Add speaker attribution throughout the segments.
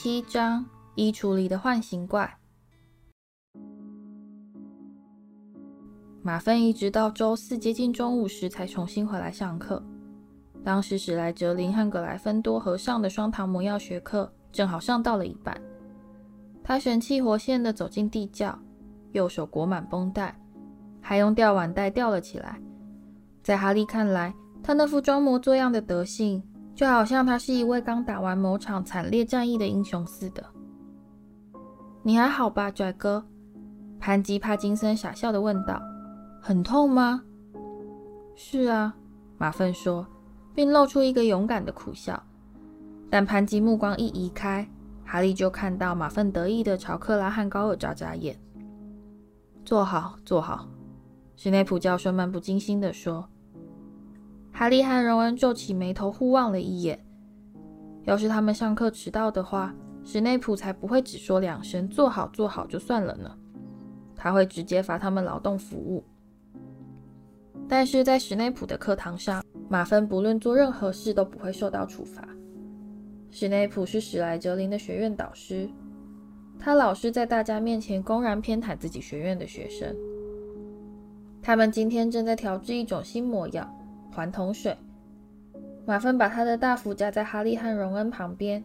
Speaker 1: 七章：衣橱里的幻形怪。马粪一直到周四接近中午时才重新回来上课。当时史莱哲林和格莱芬多合上的双糖魔药学课正好上到了一半。他神气活现地走进地窖，右手裹满绷带，还用吊碗带吊了起来。在哈利看来，他那副装模作样的德性，就好像他是一位刚打完某场惨烈战役的英雄似的。你还好吧，拽哥？潘吉帕金森傻笑地问道。很痛吗？是啊，马粪说，并露出一个勇敢的苦笑。但潘吉目光一移开，哈利就看到马粪得意地朝克拉汉高尔眨眨眼。坐好，坐好。史内普教授漫不经心地说。哈利和荣恩皱起眉头，互望了一眼。要是他们上课迟到的话，史内普才不会只说两声“坐好，坐好”就算了呢。他会直接罚他们劳动服务。但是在史内普的课堂上，马芬不论做任何事都不会受到处罚。史内普是史莱哲林的学院导师，他老是在大家面前公然偏袒自己学院的学生。他们今天正在调制一种新魔药——环桶水。马粪把他的大斧架在哈利和荣恩旁边，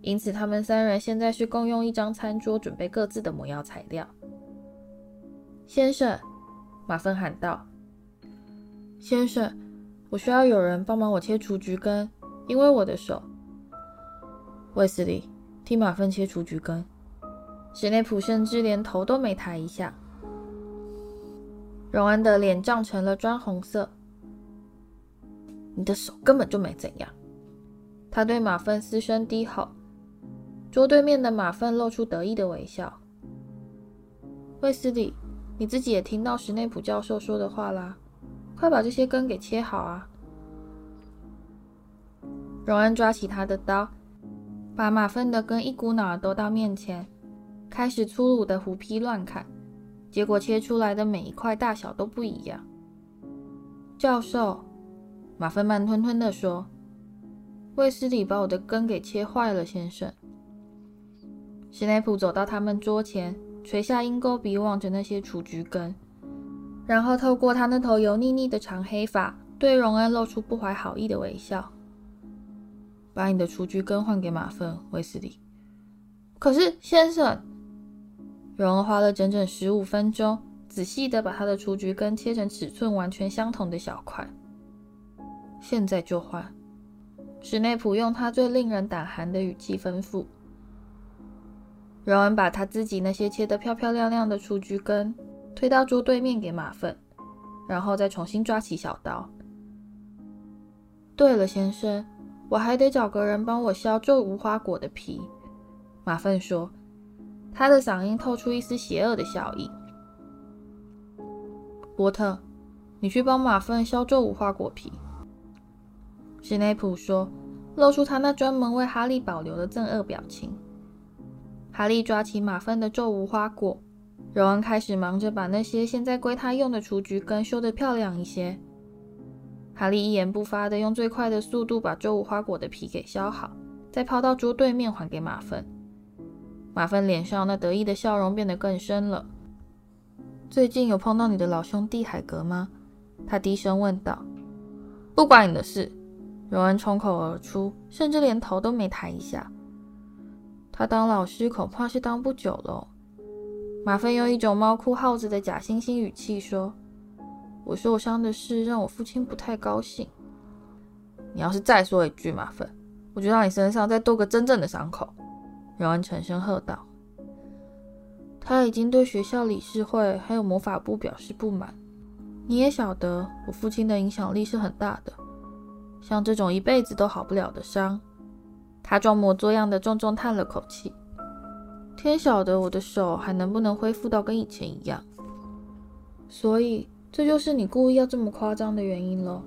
Speaker 1: 因此他们三人现在是共用一张餐桌，准备各自的魔药材料。先生，马粪喊道。先生，我需要有人帮忙我切雏菊根，因为我的手。卫斯理，替马粪切雏菊根。史内普甚至连头都没抬一下。荣恩的脸涨成了砖红色。你的手根本就没怎样。他对马粪嘶声低吼。桌对面的马粪露出得意的微笑。卫斯理，你自己也听到史内普教授说的话啦。快把这些根给切好啊！荣恩抓起他的刀，把马粪的根一股脑儿都到面前，开始粗鲁的胡劈乱砍。结果切出来的每一块大小都不一样。教授，马粪慢吞吞地说：“卫斯理把我的根给切坏了，先生。”史内普走到他们桌前，垂下鹰钩鼻，望着那些雏菊根。然后透过他那头油腻腻的长黑发，对荣恩露出不怀好意的微笑。把你的雏菊根换给马粪，卫斯理。可是，先生，荣恩花了整整十五分钟，仔细地把他的雏菊根切成尺寸完全相同的小块。现在就换。史内普用他最令人胆寒的语气吩咐。荣恩把他自己那些切得漂漂亮亮的雏菊根。推到桌对面给马粪，然后再重新抓起小刀。对了，先生，我还得找个人帮我削皱无花果的皮。马粪说，他的嗓音透出一丝邪恶的笑意。波特，你去帮马粪削皱无花果皮。史内普说，露出他那专门为哈利保留的憎恶表情。哈利抓起马粪的皱无花果。荣恩开始忙着把那些现在归他用的雏菊根修得漂亮一些。哈利一言不发地用最快的速度把皱无花果的皮给削好，再抛到桌对面还给马粪。马粪脸上那得意的笑容变得更深了。最近有碰到你的老兄弟海格吗？他低声问道。不关你的事。荣恩冲口而出，甚至连头都没抬一下。他当老师恐怕是当不久了。马粪用一种猫哭耗子的假惺惺语气说：“我受伤的事让我父亲不太高兴。你要是再说一句，马粪，我就让你身上再多个真正的伤口。”荣恩沉声喝道。他已经对学校理事会还有魔法部表示不满。你也晓得，我父亲的影响力是很大的。像这种一辈子都好不了的伤，他装模作样的重重叹了口气。天晓得我的手还能不能恢复到跟以前一样，所以这就是你故意要这么夸张的原因喽。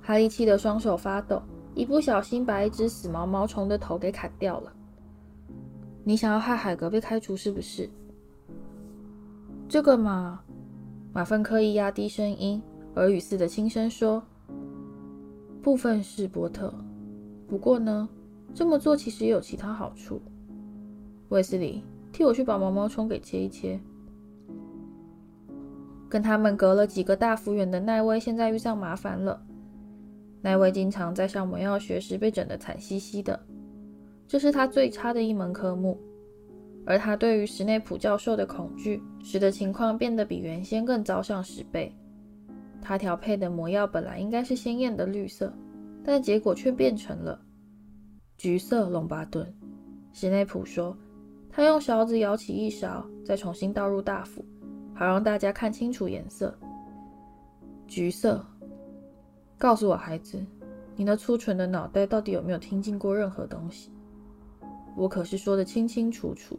Speaker 1: 哈利气得双手发抖，一不小心把一只死毛毛虫的头给砍掉了。你想要害海格被开除是不是？这个嘛，马粪刻意压低声音，耳语似的轻声说：“部分是波特，不过呢，这么做其实也有其他好处。卫斯理，替我去把毛毛虫给切一切。跟他们隔了几个大幅远的奈威，现在遇上麻烦了。奈威经常在上魔药学时被整得惨兮兮的，这是他最差的一门科目。而他对于史内普教授的恐惧，使得情况变得比原先更糟上十倍。他调配的魔药本来应该是鲜艳的绿色，但结果却变成了橘色。龙巴顿，史内普说，他用勺子舀起一勺，再重新倒入大釜，好让大家看清楚颜色。橘色。告诉我，孩子，你那粗蠢的脑袋到底有没有听进过任何东西？我可是说得清清楚楚。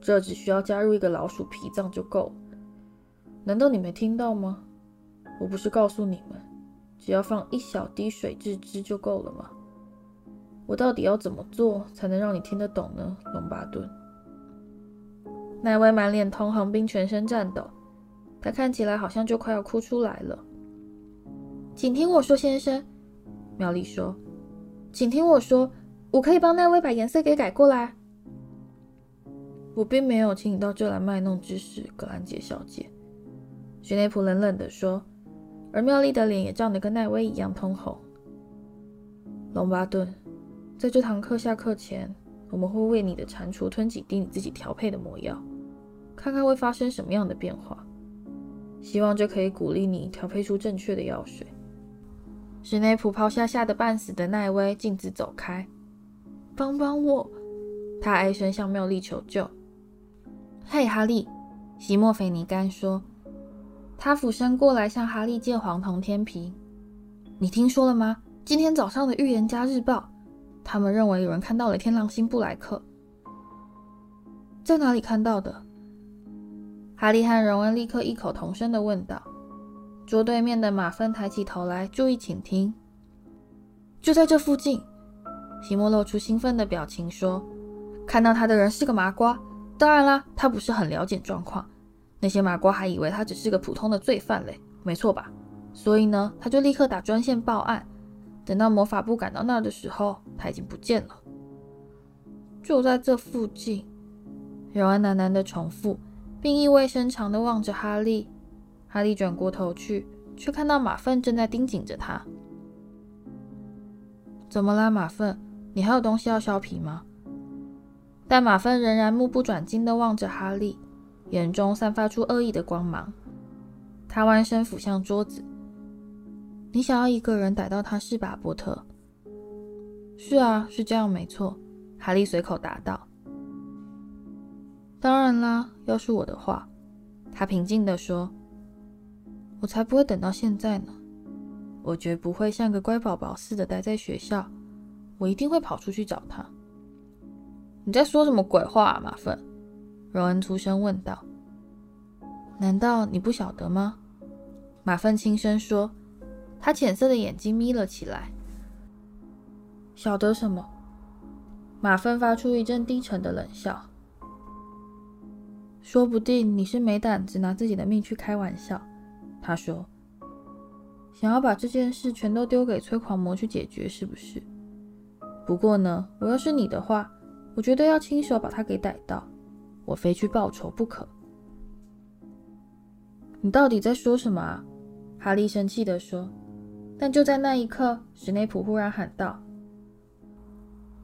Speaker 1: 这只需要加入一个老鼠脾脏就够了。难道你没听到吗？我不是告诉你们，只要放一小滴水蛭汁就够了吗？我到底要怎么做才能让你听得懂呢？龙巴顿。奈威满脸通红并全身颤抖，他看起来好像就快要哭出来了。请听我说，先生，妙丽说，请听我说，我可以帮奈威把颜色给改过来。我并没有请你到这来卖弄知识，格兰杰小姐。”许内普冷冷地说，而妙丽的脸也涨得跟奈威一样通红。龙巴顿，在这堂课下课前，我们会为你的蟾蜍吞几滴你自己调配的魔药，看看会发生什么样的变化。希望这可以鼓励你调配出正确的药水。史内普抛下吓得半死的奈威，径自走开。帮帮我！他哀声向妙丽求救。嘿，哈利，席莫菲尼甘说。他俯身过来向哈利借黄铜天皮。你听说了吗？今天早上的《预言家日报》，他们认为有人看到了天狼星布莱克。在哪里看到的？哈利和荣恩立刻异口同声地问道。桌对面的马芬抬起头来，注意倾听。就在这附近。席莫露出兴奋的表情说：“看到他的人是个麻瓜。”当然啦，他不是很了解状况。那些麻瓜还以为他只是个普通的罪犯嘞，没错吧？所以呢，他就立刻打专线报案。等到魔法部赶到那儿的时候，他已经不见了。就在这附近，荣恩喃喃的重复，并意味深长的望着哈利。哈利转过头去，却看到马粪正在盯紧着他。怎么啦，马粪？你还有东西要削皮吗？但马粪仍然目不转睛的望着哈利，眼中散发出恶意的光芒。他弯身俯向桌子。“你想要一个人逮到他是吧，波特？”“是啊，是这样，没错。”哈利随口答道。“当然啦，要是我的话。”他平静地说，“我才不会等到现在呢。我绝不会像个乖宝宝似的待在学校，我一定会跑出去找他。”你在说什么鬼话啊，马粪？荣恩出声问道。难道你不晓得吗？马粪轻声说，他浅色的眼睛眯了起来。晓得什么？马粪发出一阵低沉的冷笑。说不定你是没胆子拿自己的命去开玩笑。他说，想要把这件事全都丢给催狂魔去解决，是不是？不过呢，我要是你的话。我觉得要亲手把他给逮到，我非去报仇不可。你到底在说什么啊？哈利生气地说。但就在那一刻，史内普忽然喊道：“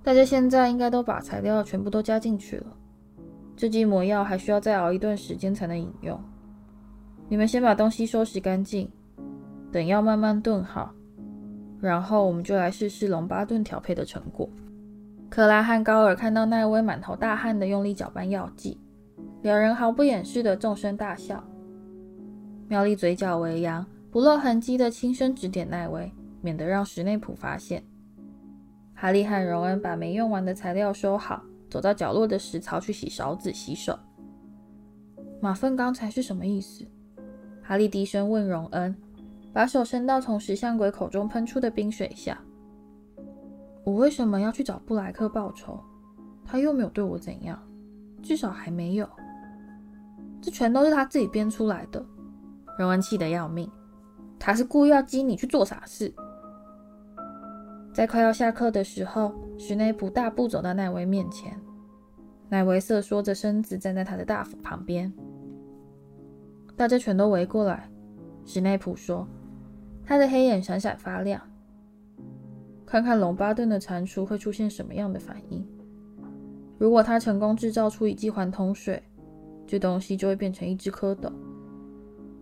Speaker 1: 大家现在应该都把材料全部都加进去了。这剂魔药还需要再熬一段时间才能饮用。你们先把东西收拾干净，等药慢慢炖好，然后我们就来试试龙巴顿调配的成果。”克拉和高尔看到奈威满头大汗的用力搅拌药剂，两人毫不掩饰的纵声大笑。妙丽嘴角微扬，不露痕迹的轻声指点奈威，免得让史内普发现。哈利和荣恩把没用完的材料收好，走到角落的石槽去洗勺子、洗手。马粪刚才是什么意思？哈利低声问荣恩，把手伸到从石像鬼口中喷出的冰水下。我为什么要去找布莱克报仇？他又没有对我怎样，至少还没有。这全都是他自己编出来的。荣恩气得要命，他是故意要激你去做傻事。在快要下课的时候，史内普大步走到奈威面前。奈威瑟缩着身子站在他的大斧旁边。大家全都围过来。史内普说，他的黑眼闪闪发亮。看看龙巴顿的蟾蜍会出现什么样的反应。如果他成功制造出一剂环桶水，这东西就会变成一只蝌蚪。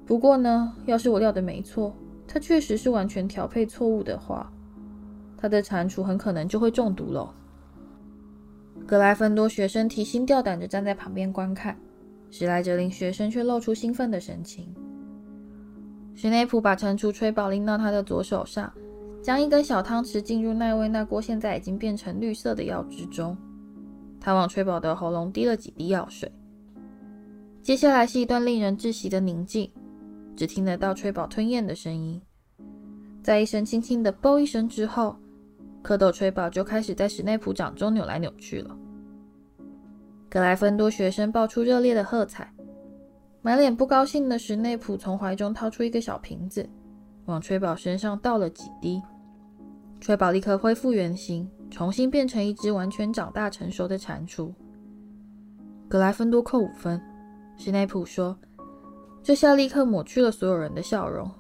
Speaker 1: 不过呢，要是我料的没错，它确实是完全调配错误的话，他的蟾蜍很可能就会中毒了。格莱芬多学生提心吊胆地站在旁边观看，史莱哲林学生却露出兴奋的神情。史内普把蟾蜍吹宝拎到他的左手上，将一根小汤匙浸入奈威那锅现在已经变成绿色的药汁中。他往吹宝的喉咙滴了几滴药水。接下来是一段令人窒息的宁静，只听得到吹宝吞咽的声音。在一声轻轻的“啵”一声之后，蝌蚪吹宝就开始在史内普掌中扭来扭去了。格莱芬多学生爆出热烈的喝彩，满脸不高兴的史内普从怀中掏出一个小瓶子，往吹宝身上倒了几滴，吹宝立刻恢复原形，重新变成一只完全长大成熟的蟾蜍。格莱芬多扣五分，史内普说：“这下立刻抹去了所有人的笑容。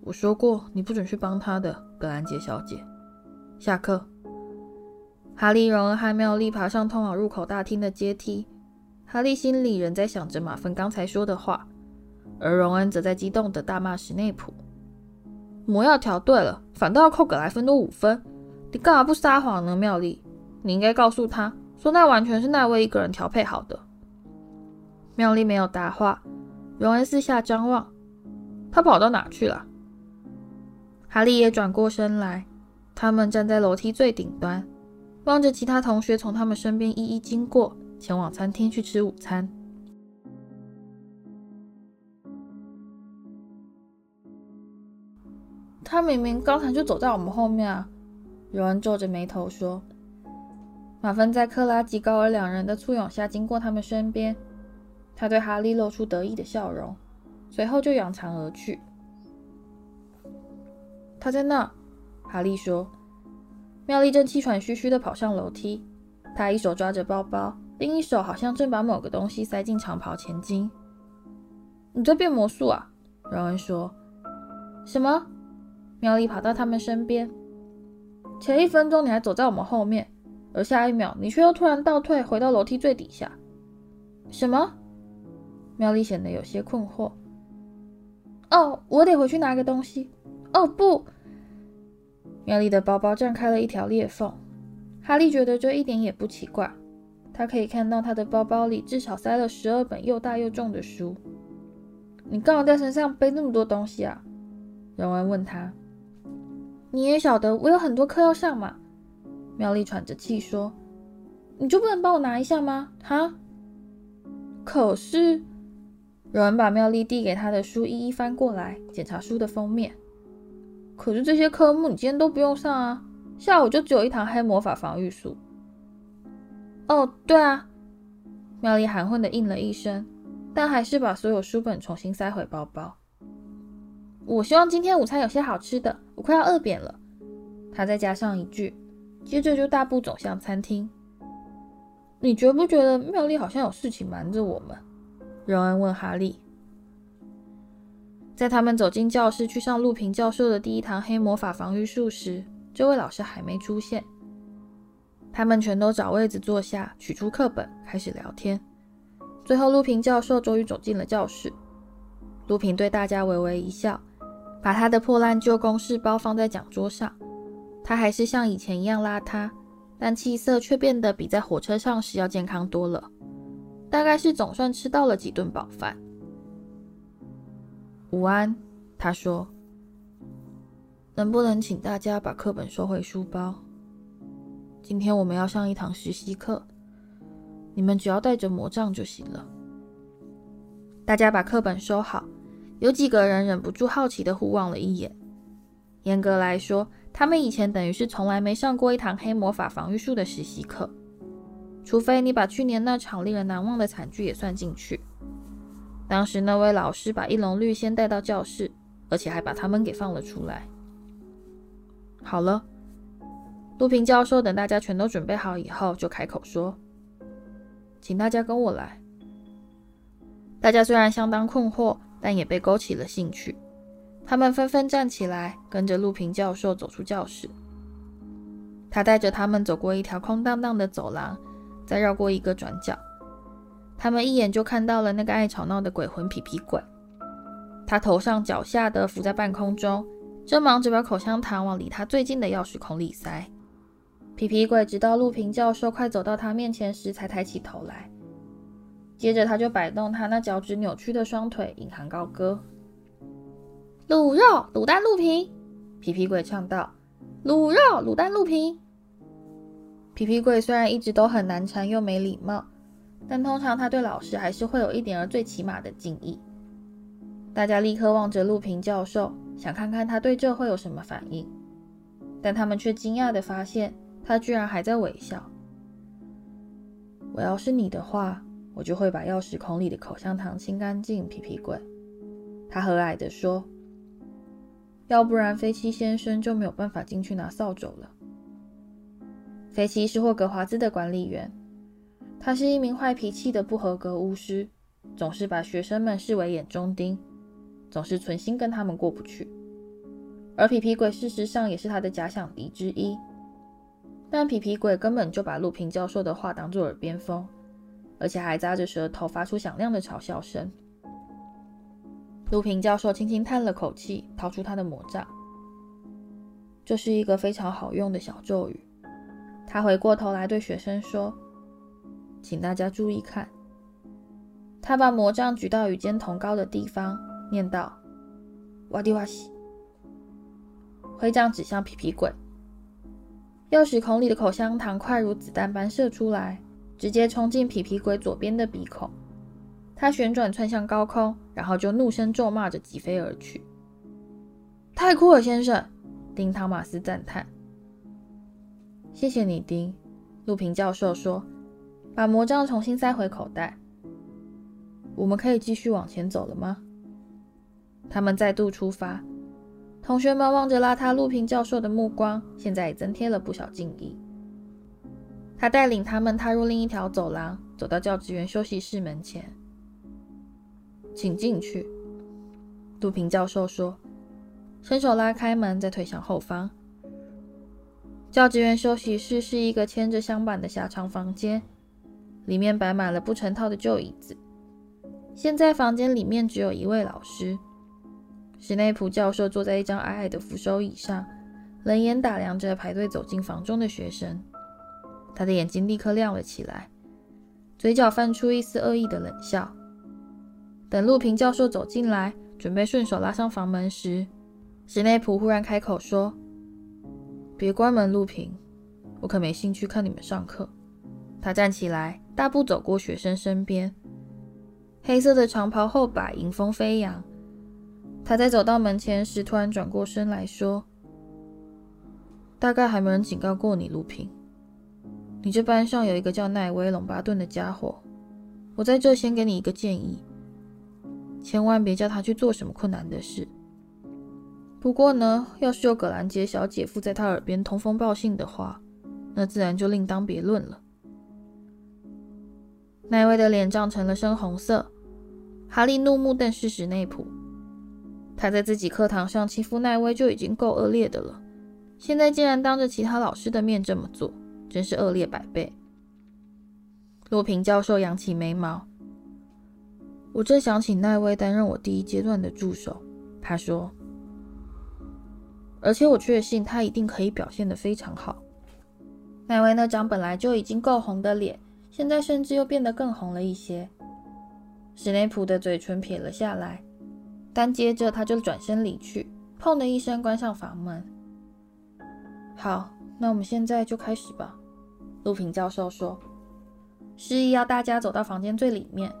Speaker 1: 我说过，你不准去帮他的，格兰杰小姐。”下课，哈利、荣恩和妙丽爬上通往入口大厅的阶梯。哈利心里仍在想着马芬刚才说的话，而荣恩则在激动地大骂史内普：“魔药调对了，反倒要扣格莱芬多五分，你干嘛不撒谎呢？”妙丽，你应该告诉他说那完全是奈威一个人调配好的。妙丽没有答话。荣恩四下张望，他跑到哪去了？哈利也转过身来。他们站在楼梯最顶端，望着其他同学从他们身边一一经过，前往餐厅去吃午餐。他明明刚才就走在我们后面啊！荣恩皱着眉头说。马芬在克拉吉高尔两人的簇拥下经过他们身边，他对哈利露出得意的笑容，随后就扬长而去。他在那。哈利说：“妙丽正气喘吁吁地跑上楼梯，她一手抓着包包，另一手好像正把某个东西塞进长袍前襟。你在变魔术啊？”荣恩说。“什么？”妙丽跑到他们身边。“前一分钟你还走在我们后面，而下一秒你却又突然倒退，回到楼梯最底下。”“什么？”妙丽显得有些困惑。“哦，我得回去拿个东西。哦，不。”妙丽的包包绽开了一条裂缝，哈利觉得这一点也不奇怪。他可以看到他的包包里至少塞了十二本又大又重的书。你干嘛在身上背那么多东西啊？荣恩问他。你也晓得我有很多课要上嘛。妙丽喘着气说：“你就不能帮我拿一下吗？哈？”可是，有人把妙丽递给他的书一一翻过来，检查书的封面。可是这些科目你今天都不用上啊，下午就只有一堂黑魔法防御术。哦，对啊，妙丽含混的应了一声，但还是把所有书本重新塞回包包。我希望今天午餐有些好吃的，我快要饿扁了。他再加上一句，接着就大步走向餐厅。你觉不觉得妙丽好像有事情瞒着我们？荣恩问哈利。在他们走进教室去上路平教授的第一堂黑魔法防御术时，这位老师还没出现。他们全都找位子坐下，取出课本，开始聊天。最后，陆平教授终于走进了教室。陆平对大家微微一笑，把他的破烂旧公事包放在讲桌上。他还是像以前一样邋遢，但气色却变得比在火车上时要健康多了。大概是总算吃到了几顿饱饭。午安，他说：“能不能请大家把课本收回书包？今天我们要上一堂实习课，你们只要带着魔杖就行了。”大家把课本收好，有几个人忍不住好奇地互望了一眼。严格来说，他们以前等于是从来没上过一堂黑魔法防御术的实习课，除非你把去年那场令人难忘的惨剧也算进去。当时那位老师把一笼绿先带到教室，而且还把他们给放了出来。好了，陆平教授等大家全都准备好以后，就开口说：“请大家跟我来。”大家虽然相当困惑，但也被勾起了兴趣。他们纷纷站起来，跟着陆平教授走出教室。他带着他们走过一条空荡荡的走廊，再绕过一个转角。他们一眼就看到了那个爱吵闹的鬼魂皮皮鬼。他头上脚下的浮在半空中，正忙着把口香糖往离他最近的钥匙孔里塞。皮皮鬼直到陆平教授快走到他面前时，才抬起头来。接着，他就摆动他那脚趾扭曲的双腿，引吭高歌：“卤肉卤蛋陆平！”皮皮鬼唱道：“卤肉卤蛋陆平！”皮皮鬼虽然一直都很难缠又没礼貌，但通常他对老师还是会有一点儿最起码的敬意。大家立刻望着陆平教授，想看看他对这会有什么反应，但他们却惊讶地发现，他居然还在微笑。我要是你的话。我就会把钥匙孔里的口香糖清干净。皮皮鬼，他和蔼地说：“要不然，菲奇先生就没有办法进去拿扫帚了。”菲奇是霍格华兹的管理员，他是一名坏脾气的不合格巫师，总是把学生们视为眼中钉，总是存心跟他们过不去。而皮皮鬼事实上也是他的假想敌之一，但皮皮鬼根本就把陆平教授的话当作耳边风。而且还扎着舌头，发出响亮的嘲笑声。陆平教授轻轻叹了口气，掏出他的魔杖。这是一个非常好用的小咒语。他回过头来对学生说：“请大家注意看。”他把魔杖举到与肩同高的地方，念道：“哇迪哇西。”徽杖指向皮皮鬼。钥匙孔里的口香糖快如子弹般射出来。直接冲进皮皮鬼左边的鼻孔，他旋转窜向高空，然后就怒声咒骂着疾飞而去。太酷了，先生！丁·汤马斯赞叹。谢谢你，丁。陆平教授说，把魔杖重新塞回口袋。我们可以继续往前走了吗？他们再度出发。同学们望着邋遢陆平教授的目光，现在也增添了不少敬意。他带领他们踏入另一条走廊，走到教职员休息室门前。请进去，杜平教授说，伸手拉开门，再退向后方。教职员休息室是一个牵着镶板的狭长房间，里面摆满了不成套的旧椅子。现在房间里面只有一位老师，史内普教授坐在一张矮矮的扶手椅上，冷眼打量着排队走进房中的学生。他的眼睛立刻亮了起来，嘴角泛出一丝恶意的冷笑。等陆平教授走进来，准备顺手拉上房门时，史内普忽然开口说：“别关门，陆平，我可没兴趣看你们上课。”他站起来，大步走过学生身边，黑色的长袍后摆迎风飞扬。他在走到门前时，突然转过身来说：“大概还没人警告过你，陆平。”你这班上有一个叫奈威·龙巴顿的家伙，我在这先给你一个建议，千万别叫他去做什么困难的事。不过呢，要是有葛兰杰小姐附在他耳边通风报信的话，那自然就另当别论了。奈威的脸涨成了深红色，哈利怒目瞪视史内普，他在自己课堂上欺负奈威就已经够恶劣的了，现在竟然当着其他老师的面这么做。真是恶劣百倍。陆平教授扬起眉毛。我正想请奈威担任我第一阶段的助手，他说。而且我确信他一定可以表现得非常好。奈威那张本来就已经够红的脸，现在甚至又变得更红了一些。史内普的嘴唇撇了下来，但接着他就转身离去，砰的一声关上房门。好，那我们现在就开始吧。陆平教授说：“示意要大家走到房间最里面，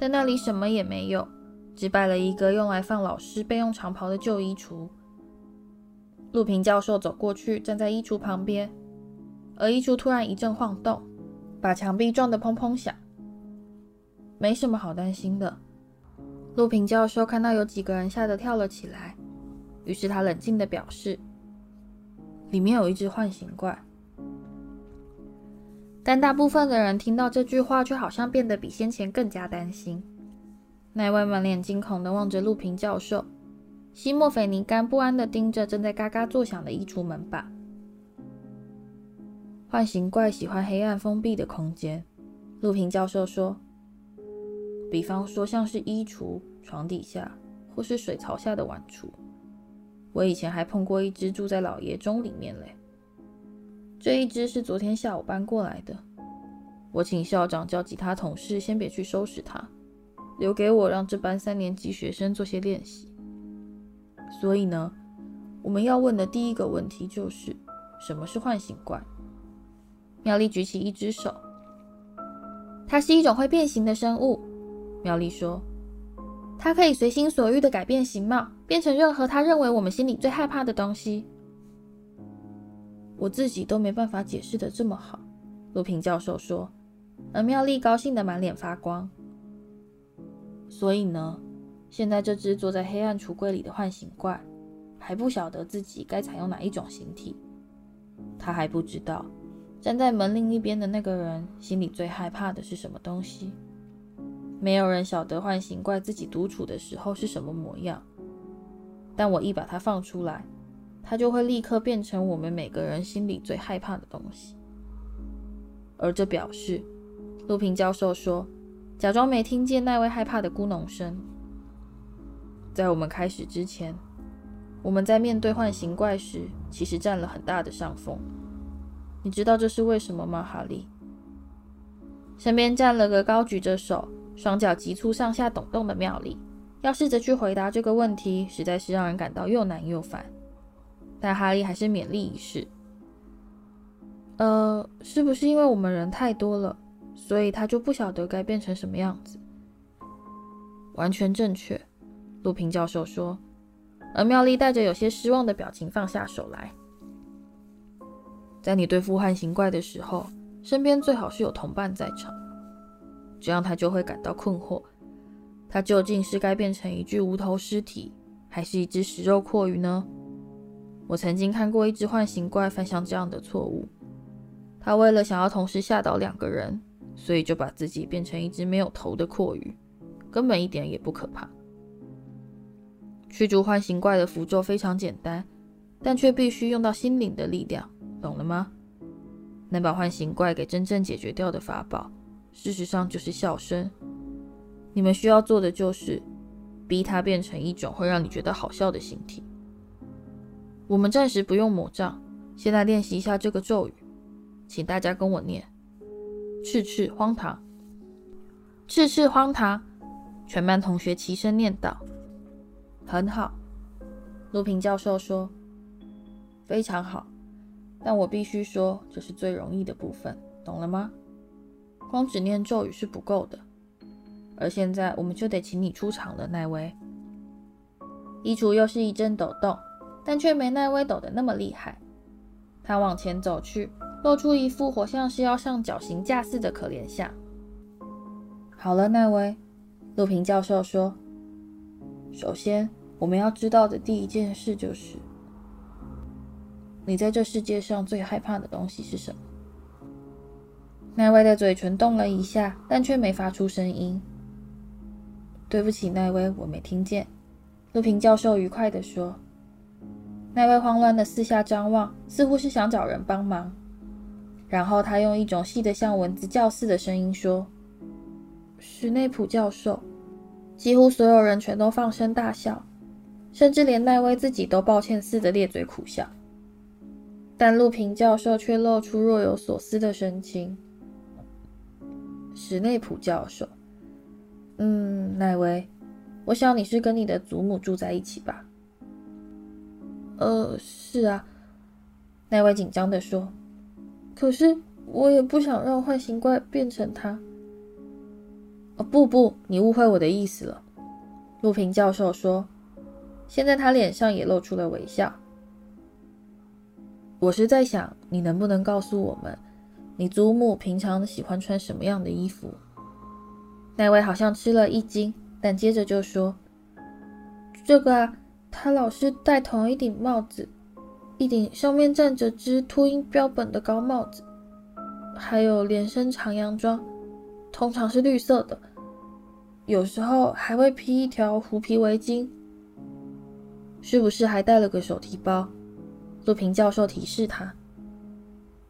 Speaker 1: 但那里什么也没有，只摆了一个用来放老师备用长袍的旧衣橱。”陆平教授走过去，站在衣橱旁边，而衣橱突然一阵晃动，把墙壁撞得砰砰响。没什么好担心的。陆平教授看到有几个人吓得跳了起来，于是他冷静地表示：“里面有一只幻形怪。”但大部分的人听到这句话，却好像变得比先前更加担心。奈威满脸惊恐地望着路平教授，西莫菲尼甘不安地盯着正在嘎嘎作响的衣橱门把。幻形怪喜欢黑暗封闭的空间，路平教授说，比方说像是衣橱、床底下或是水槽下的碗橱。我以前还碰过一只住在老爷钟里面嘞，这一只是昨天下午搬过来的。我请校长叫其他同事先别去收拾它。留给我，让这班三年级学生做些练习。所以呢，我们要问的第一个问题就是：什么是唤醒怪？妙丽举起一只手，它是一种会变形的生物。妙丽说：“它可以随心所欲地改变形貌，变成任何它认为我们心里最害怕的东西。”我自己都没办法解释得这么好，路平教授说，而妙丽高兴得满脸发光。所以呢，现在这只坐在黑暗橱柜里的幻形怪，还不晓得自己该采用哪一种形体。他还不知道，站在门另一边的那个人心里最害怕的是什么东西。没有人晓得幻形怪自己独处的时候是什么模样。但我一把它放出来，它就会立刻变成我们每个人心里最害怕的东西。而这表示，路平教授说。假装没听见那位害怕的咕哝声。在我们开始之前，我们在面对幻形怪时，其实占了很大的上风。你知道这是为什么吗，哈利？身边站了个高举着手、双脚急促上下抖动的妙丽。要试着去回答这个问题，实在是让人感到又难又烦。但哈利还是勉力一试。呃，是不是因为我们人太多了？所以他就不晓得该变成什么样子。完全正确，路平教授说。而妙丽带着有些失望的表情放下手来。在你对付幻形怪的时候，身边最好是有同伴在场，这样他就会感到困惑：他究竟是该变成一具无头尸体，还是一只食肉蛞蝓呢？我曾经看过一只幻形怪犯下这样的错误，他为了想要同时吓倒两个人。所以就把自己变成一只没有头的蛞蝓，根本一点也不可怕。驱逐幻形怪的符咒非常简单，但却必须用到心灵的力量，懂了吗？能把幻形怪给真正解决掉的法宝，事实上就是笑声。你们需要做的就是逼它变成一种会让你觉得好笑的形体。我们暂时不用魔杖，先来练习一下这个咒语，请大家跟我念。赤赤荒唐，赤赤荒唐，全班同学齐声念道：“很好。”路平教授说：“非常好。”但我必须说，这是最容易的部分，懂了吗？光只念咒语是不够的。而现在，我们就得请你出场了，奈威。衣橱又是一阵抖动，但却没奈威抖得那么厉害。他往前走去。露出一副活像是要上绞刑架似的可怜相。好了，奈威，路平教授说：“首先，我们要知道的第一件事就是，你在这世界上最害怕的东西是什么？”奈威的嘴唇动了一下，但却没发出声音。对不起，奈威，我没听见。路平教授愉快地说。奈威慌乱的四下张望，似乎是想找人帮忙。然后他用一种细得像蚊子叫似的声音说：“史内普教授。”几乎所有人全都放声大笑，甚至连奈威自己都抱歉似的咧嘴苦笑。但陆平教授却露出若有所思的神情。史内普教授，嗯，奈威，我想你是跟你的祖母住在一起吧？呃，是啊，奈威紧张地说。可是我也不想让幻形怪变成他。哦，不不，你误会我的意思了。陆平教授说，现在他脸上也露出了微笑。我是在想，你能不能告诉我们，你祖母平常喜欢穿什么样的衣服？那位好像吃了一惊，但接着就说：“这个啊，他老是戴同一顶帽子。”一顶上面站着只秃鹰标本的高帽子，还有连身长洋装，通常是绿色的，有时候还会披一条狐皮围巾。是不是还带了个手提包？陆平教授提示他：“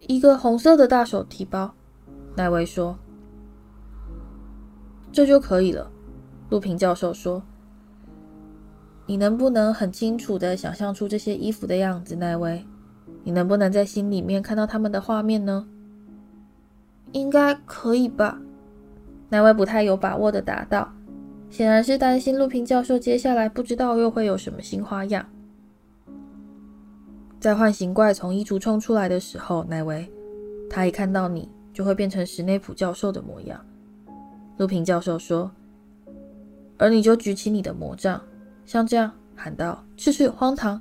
Speaker 1: 一个红色的大手提包。”奈威说：“这就可以了。”陆平教授说：“你能不能很清楚地想象出这些衣服的样子，奈威？你能不能在心里面看到他们的画面呢？”“应该可以吧？”奈威不太有把握地答道，显然是担心陆平教授接下来不知道又会有什么新花样。在幻形怪从衣橱冲出来的时候，奈威，他一看到你就会变成史内普教授的模样。陆平教授说，而你就举起你的魔杖，像这样喊道：“去去，荒唐！”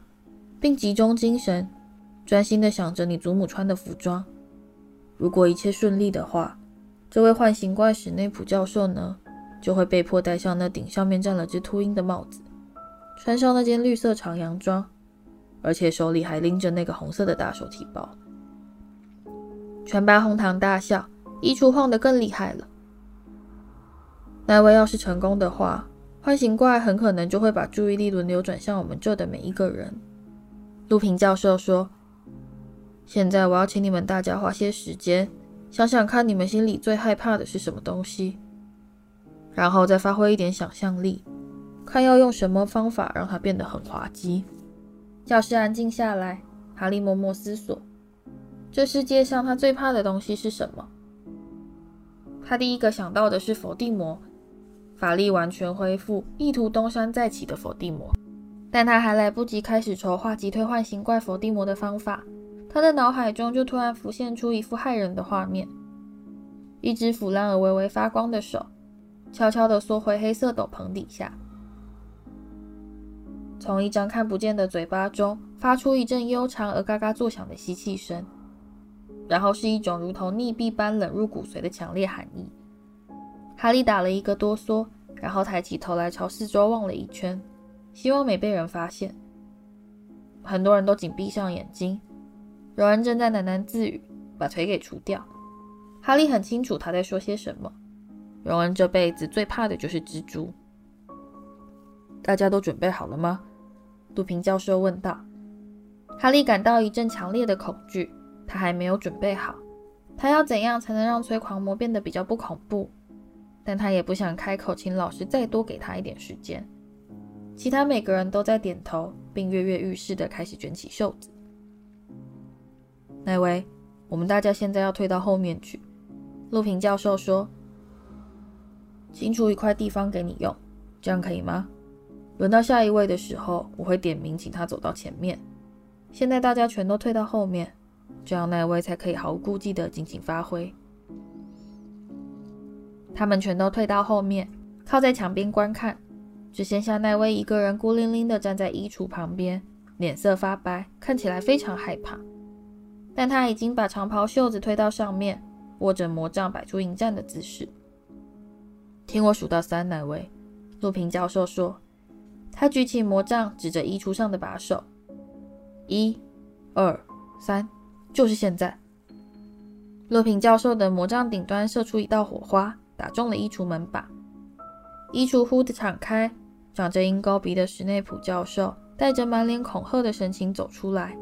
Speaker 1: 并集中精神，专心地想着你祖母穿的服装。如果一切顺利的话，这位幻形怪史内普教授呢，就会被迫戴上那顶上面站了只秃鹰的帽子，穿上那件绿色长洋装。而且手里还拎着那个红色的大手提包，全班哄堂大笑，衣橱晃得更厉害了。那位要是成功的话，幻形怪很可能就会把注意力轮流转向我们这的每一个人。路平教授说：“现在我要请你们大家花些时间，想想看你们心里最害怕的是什么东西，然后再发挥一点想象力，看要用什么方法让它变得很滑稽。”教室安静下来，哈利默默思索：这世界上他最怕的东西是什么？他第一个想到的是佛地魔，法力完全恢复、意图东山再起的伏地魔。但他还来不及开始筹划击退幻形怪伏地魔的方法，他的脑海中就突然浮现出一幅骇人的画面：一只腐烂而微微发光的手，悄悄地缩回黑色斗篷底下。从一张看不见的嘴巴中发出一阵悠长而嘎嘎作响的吸气声，然后是一种如同溺毙般冷入骨髓的强烈寒意。哈利打了一个哆嗦，然后抬起头来朝四周望了一圈，希望没被人发现。很多人都紧闭上眼睛，荣恩正在喃喃自语，把腿给除掉。哈利很清楚他在说些什么。荣恩这辈子最怕的就是蜘蛛。大家都准备好了吗？杜平教授问道：“哈利感到一阵强烈的恐惧，他还没有准备好。他要怎样才能让催狂魔变得比较不恐怖？但他也不想开口，请老师再多给他一点时间。”其他每个人都在点头，并跃跃欲试地开始卷起袖子。奈威，我们大家现在要退到后面去。”陆平教授说：“清除一块地方给你用，这样可以吗？”轮到下一位的时候，我会点名请他走到前面。现在大家全都退到后面，这样奈威才可以毫无顾忌地尽情发挥。他们全都退到后面，靠在墙边观看，只剩下奈威一个人孤零零地站在衣橱旁边，脸色发白，看起来非常害怕。但他已经把长袍袖子推到上面，握着魔杖，摆出迎战的姿势。听我数到三，奈威，陆平教授说。他举起魔杖，指着衣橱上的把手：“一、二、三，就是现在！”路平教授的魔杖顶端射出一道火花，打中了衣橱门把。衣橱忽地敞开，长着鹰钩鼻的史内普教授带着满脸恐吓的神情走出来，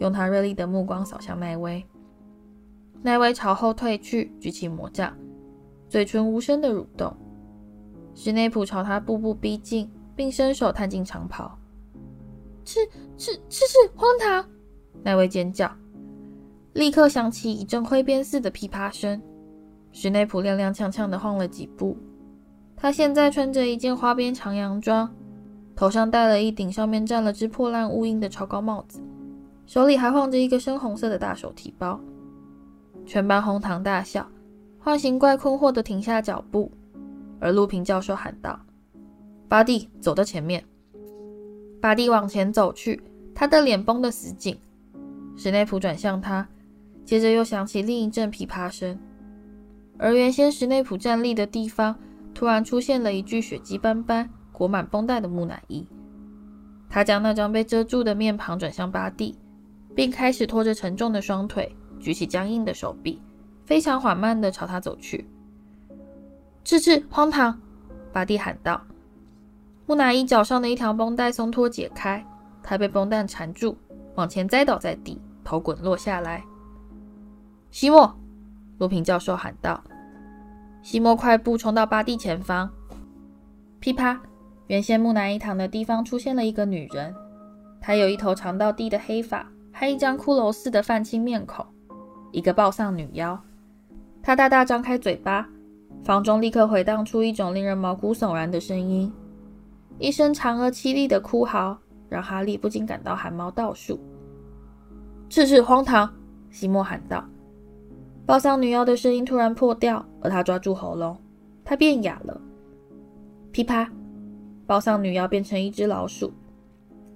Speaker 1: 用他锐利的目光扫向奈威。奈威朝后退去，举起魔杖，嘴唇无声的蠕动。史内普朝他步步逼近。并伸手探进长袍，是是是是荒唐！奈威尖叫，立刻响起一阵挥鞭似的噼啪声。史内普踉踉跄跄地晃了几步。他现在穿着一件花边长洋装，头上戴了一顶上面站了只破烂乌蝇的超高帽子，手里还晃着一个深红色的大手提包。全班哄堂大笑，幻形怪困惑地停下脚步，而路平教授喊道。巴蒂走到前面，巴蒂往前走去，他的脸绷得死紧。史内普转向他，接着又响起另一阵琵琶声，而原先史内普站立的地方突然出现了一具血迹斑斑、裹满绷带的木乃伊。他将那张被遮住的面庞转向巴蒂，并开始拖着沉重的双腿，举起僵硬的手臂，非常缓慢地朝他走去。赤赤，荒唐！巴蒂喊道。木乃伊脚上的一条绷带松脱解开，他被绷带缠住，往前栽倒在地，头滚落下来。西莫，罗平教授喊道。西莫快步冲到巴蒂前方。噼啪，原先木乃伊躺的地方出现了一个女人，她有一头长到地的黑发，还一张骷髅似的泛青面孔，一个暴丧女妖。她大大张开嘴巴。房中立刻回荡出一种令人毛骨悚然的声音，一声长而凄厉的哭嚎，让哈利不禁感到汗毛倒竖。赤赤荒唐！西莫喊道。包丧女妖的声音突然破掉，而她抓住喉咙，她变哑了。噼啪！包丧女妖变成一只老鼠，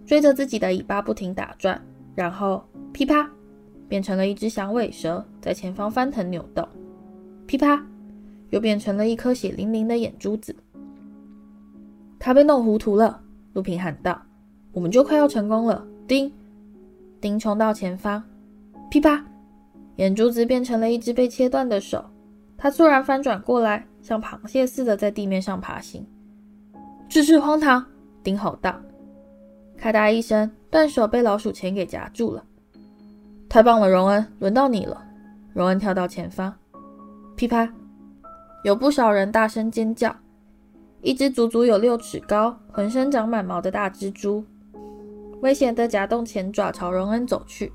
Speaker 1: 追着自己的尾巴不停打转，然后噼啪，变成了一只响尾蛇，在前方翻腾扭动。噼啪！又变成了一颗血淋淋的眼珠子。他被弄糊涂了，路平喊道：“我们就快要成功了！”叮，叮，冲到前方，噼啪，眼珠子变成了一只被切断的手。他突然翻转过来，像螃蟹似的在地面上爬行。赤赤荒唐！叮吼道。咔嗒一声，断手被老鼠钳给夹住了。太棒了，荣恩，轮到你了。荣恩跳到前方，噼啪。有不少人大声尖叫。一只足足有六尺高、浑身长满毛的大蜘蛛，危险地夹动前爪朝荣恩走去。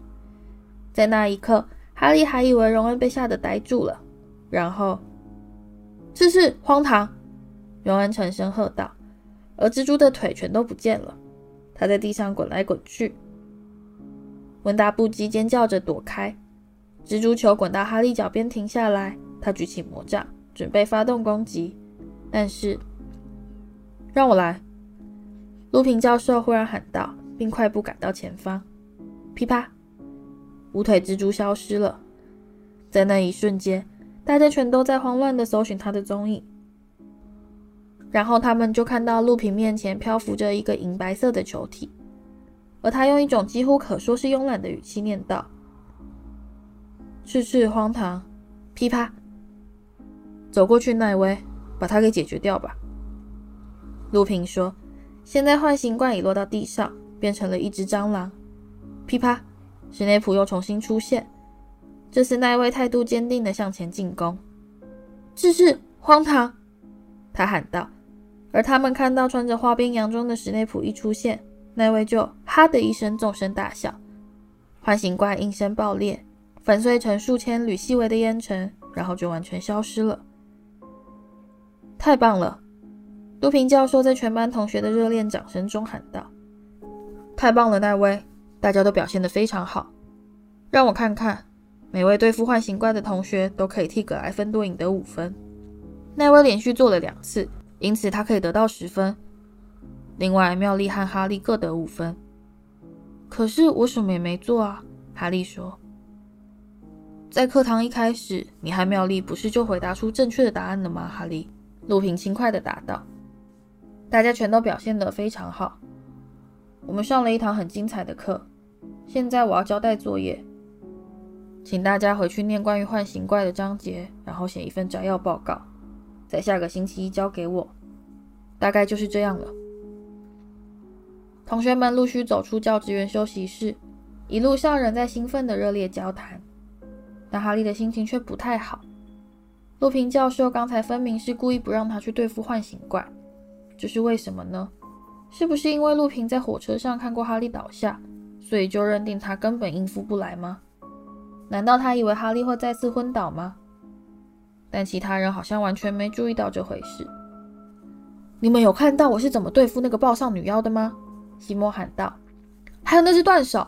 Speaker 1: 在那一刻，哈利还以为荣恩被吓得呆住了。然后，赤赤荒唐！荣恩沉声喝道，而蜘蛛的腿全都不见了。他在地上滚来滚去。温达不羁尖叫着躲开，蜘蛛球滚到哈利脚边停下来。他举起魔杖。准备发动攻击，但是让我来！路平教授忽然喊道，并快步赶到前方。噼啪，无腿蜘蛛消失了。在那一瞬间，大家全都在慌乱地搜寻他的踪影。然后他们就看到陆平面前漂浮着一个银白色的球体，而他用一种几乎可说是慵懒的语气念道：“赤赤荒唐！”噼啪。走过去，奈威，把他给解决掉吧。陆平说：“现在幻形怪已落到地上，变成了一只蟑螂。”噼啪，史内普又重新出现。这次奈威态度坚定地向前进攻。“赤赤荒唐！”他喊道。而他们看到穿着花边洋装的史内普一出现，奈威就“哈”的一声纵声大笑。幻形怪应声爆裂，粉碎成数千缕细微的烟尘，然后就完全消失了。太棒了！路平教授在全班同学的热烈掌声中喊道：“太棒了，奈威！大家都表现得非常好。让我看看，每位对付幻形怪的同学都可以替葛莱芬多赢得五分。奈威连续做了两次，因此他可以得到十分。另外，妙丽和哈利各得五分。可是我什么也没做啊！”哈利说。“在课堂一开始，你和妙丽不是就回答出正确的答案了吗？”哈利。路平轻快地答道：“大家全都表现得非常好，我们上了一堂很精彩的课。现在我要交代作业，请大家回去念关于唤醒怪的章节，然后写一份摘要报告，在下个星期一交给我。大概就是这样了。”同学们陆续走出教职员休息室，一路上仍在兴奋的热烈交谈，但哈利的心情却不太好。陆平教授刚才分明是故意不让他去对付唤醒怪，这是为什么呢？是不是因为陆平在火车上看过哈利倒下，所以就认定他根本应付不来吗？难道他以为哈利会再次昏倒吗？但其他人好像完全没注意到这回事。你们有看到我是怎么对付那个暴丧女妖的吗？西莫喊道。还有那只断手，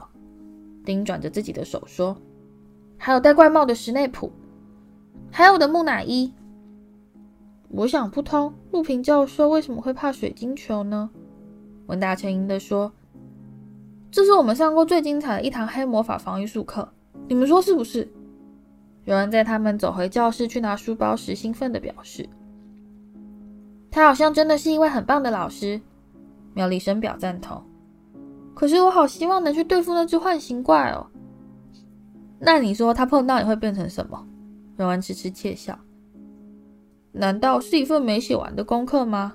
Speaker 1: 丁转着自己的手说。还有戴怪帽的史内普。还有我的木乃伊，我想不通，路平教授为什么会怕水晶球呢？文达沉吟地说：“这是我们上过最精彩的一堂黑魔法防御术课，你们说是不是？”有人在他们走回教室去拿书包时，兴奋地表示：“他好像真的是一位很棒的老师。”妙丽深表赞同。可是我好希望能去对付那只幻形怪哦。那你说他碰到你会变成什么？荣恩痴痴窃笑。难道是一份没写完的功课吗？